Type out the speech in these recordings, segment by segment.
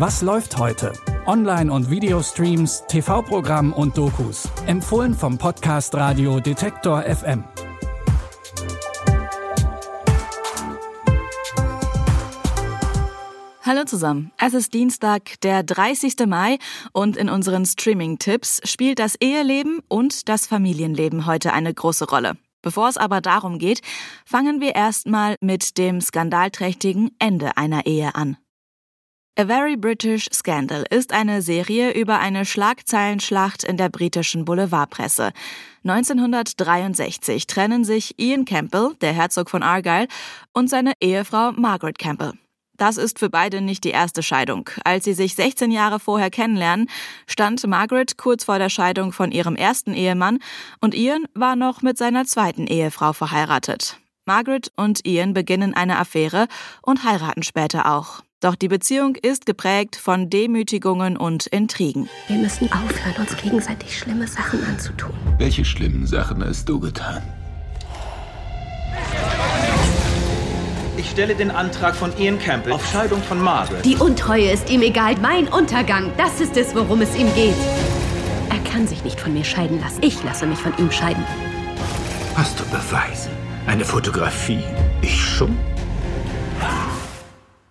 Was läuft heute? Online- und Videostreams, TV-Programm und Dokus. Empfohlen vom Podcast Radio Detektor FM. Hallo zusammen. Es ist Dienstag, der 30. Mai und in unseren Streaming-Tipps spielt das Eheleben und das Familienleben heute eine große Rolle. Bevor es aber darum geht, fangen wir erstmal mit dem skandalträchtigen Ende einer Ehe an. A Very British Scandal ist eine Serie über eine Schlagzeilenschlacht in der britischen Boulevardpresse. 1963 trennen sich Ian Campbell, der Herzog von Argyle, und seine Ehefrau Margaret Campbell. Das ist für beide nicht die erste Scheidung. Als sie sich 16 Jahre vorher kennenlernen, stand Margaret kurz vor der Scheidung von ihrem ersten Ehemann und Ian war noch mit seiner zweiten Ehefrau verheiratet. Margaret und Ian beginnen eine Affäre und heiraten später auch. Doch die Beziehung ist geprägt von Demütigungen und Intrigen. Wir müssen aufhören, uns gegenseitig schlimme Sachen anzutun. Welche schlimmen Sachen hast du getan? Ich stelle den Antrag von Ian Campbell auf Scheidung von Margaret. Die Untreue ist ihm egal. Mein Untergang, das ist es, worum es ihm geht. Er kann sich nicht von mir scheiden lassen. Ich lasse mich von ihm scheiden. Hast du Beweise? Eine Fotografie? Ich schon?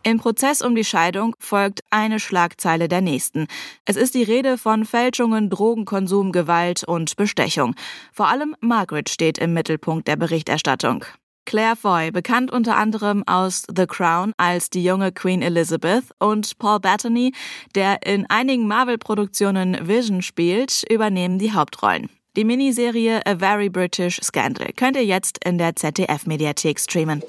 Im Prozess um die Scheidung folgt eine Schlagzeile der nächsten. Es ist die Rede von Fälschungen, Drogenkonsum, Gewalt und Bestechung. Vor allem Margaret steht im Mittelpunkt der Berichterstattung. Claire Foy, bekannt unter anderem aus The Crown als die junge Queen Elizabeth und Paul Bettany, der in einigen Marvel-Produktionen Vision spielt, übernehmen die Hauptrollen. Die Miniserie A Very British Scandal könnt ihr jetzt in der ZDF-Mediathek streamen.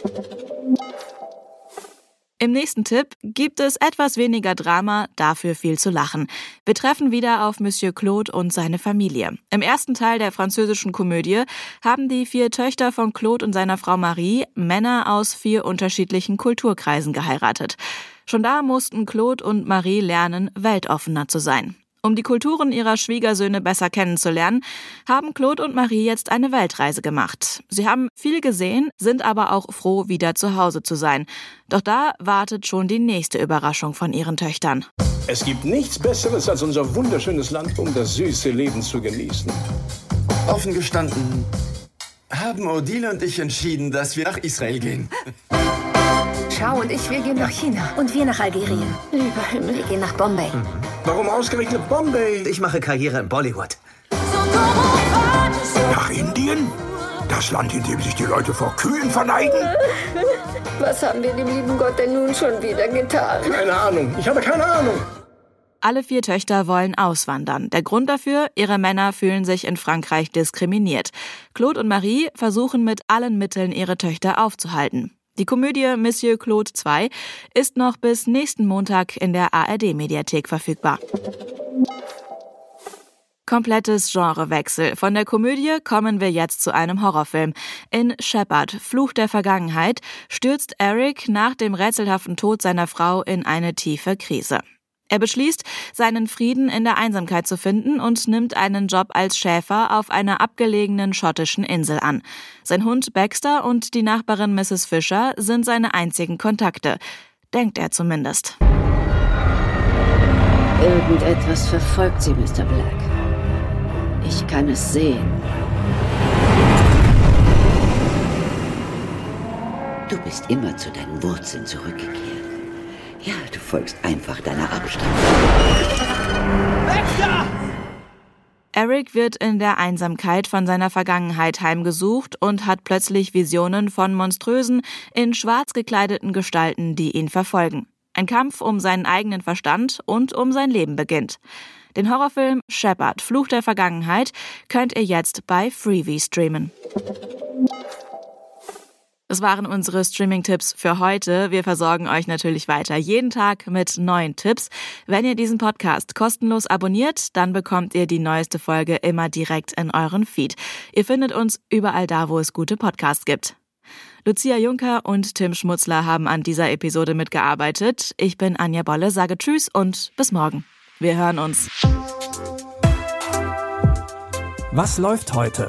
Im nächsten Tipp gibt es etwas weniger Drama, dafür viel zu lachen. Wir treffen wieder auf Monsieur Claude und seine Familie. Im ersten Teil der französischen Komödie haben die vier Töchter von Claude und seiner Frau Marie Männer aus vier unterschiedlichen Kulturkreisen geheiratet. Schon da mussten Claude und Marie lernen, weltoffener zu sein. Um die Kulturen ihrer Schwiegersöhne besser kennenzulernen, haben Claude und Marie jetzt eine Weltreise gemacht. Sie haben viel gesehen, sind aber auch froh, wieder zu Hause zu sein. Doch da wartet schon die nächste Überraschung von ihren Töchtern. Es gibt nichts Besseres als unser wunderschönes Land, um das süße Leben zu genießen. Offen gestanden, haben Odile und ich entschieden, dass wir nach Israel gehen. Schau und ich, wir gehen nach China. Und wir nach Algerien. Lieber Himmel. Wir gehen nach Bombay. Warum ausgerechnet Bombay? Ich mache Karriere in Bollywood. Nach Indien? Das Land, in dem sich die Leute vor Kühen verneigen? Was haben wir dem lieben Gott denn nun schon wieder getan? Keine Ahnung. Ich habe keine Ahnung. Alle vier Töchter wollen auswandern. Der Grund dafür, ihre Männer fühlen sich in Frankreich diskriminiert. Claude und Marie versuchen mit allen Mitteln, ihre Töchter aufzuhalten. Die Komödie Monsieur Claude 2 ist noch bis nächsten Montag in der ARD-Mediathek verfügbar. Komplettes Genrewechsel. Von der Komödie kommen wir jetzt zu einem Horrorfilm. In Shepard, Fluch der Vergangenheit, stürzt Eric nach dem rätselhaften Tod seiner Frau in eine tiefe Krise. Er beschließt, seinen Frieden in der Einsamkeit zu finden und nimmt einen Job als Schäfer auf einer abgelegenen schottischen Insel an. Sein Hund Baxter und die Nachbarin Mrs. Fisher sind seine einzigen Kontakte. Denkt er zumindest. Irgendetwas verfolgt sie, Mr. Black. Ich kann es sehen. Du bist immer zu deinen Wurzeln zurückgekehrt. Ja, du folgst einfach deiner Abstammung. Eric wird in der Einsamkeit von seiner Vergangenheit heimgesucht und hat plötzlich Visionen von monströsen, in schwarz gekleideten Gestalten, die ihn verfolgen. Ein Kampf um seinen eigenen Verstand und um sein Leben beginnt. Den Horrorfilm Shepard, Fluch der Vergangenheit könnt ihr jetzt bei Freevee streamen. Das waren unsere Streaming-Tipps für heute. Wir versorgen euch natürlich weiter jeden Tag mit neuen Tipps. Wenn ihr diesen Podcast kostenlos abonniert, dann bekommt ihr die neueste Folge immer direkt in euren Feed. Ihr findet uns überall da, wo es gute Podcasts gibt. Lucia Juncker und Tim Schmutzler haben an dieser Episode mitgearbeitet. Ich bin Anja Bolle, sage Tschüss und bis morgen. Wir hören uns. Was läuft heute?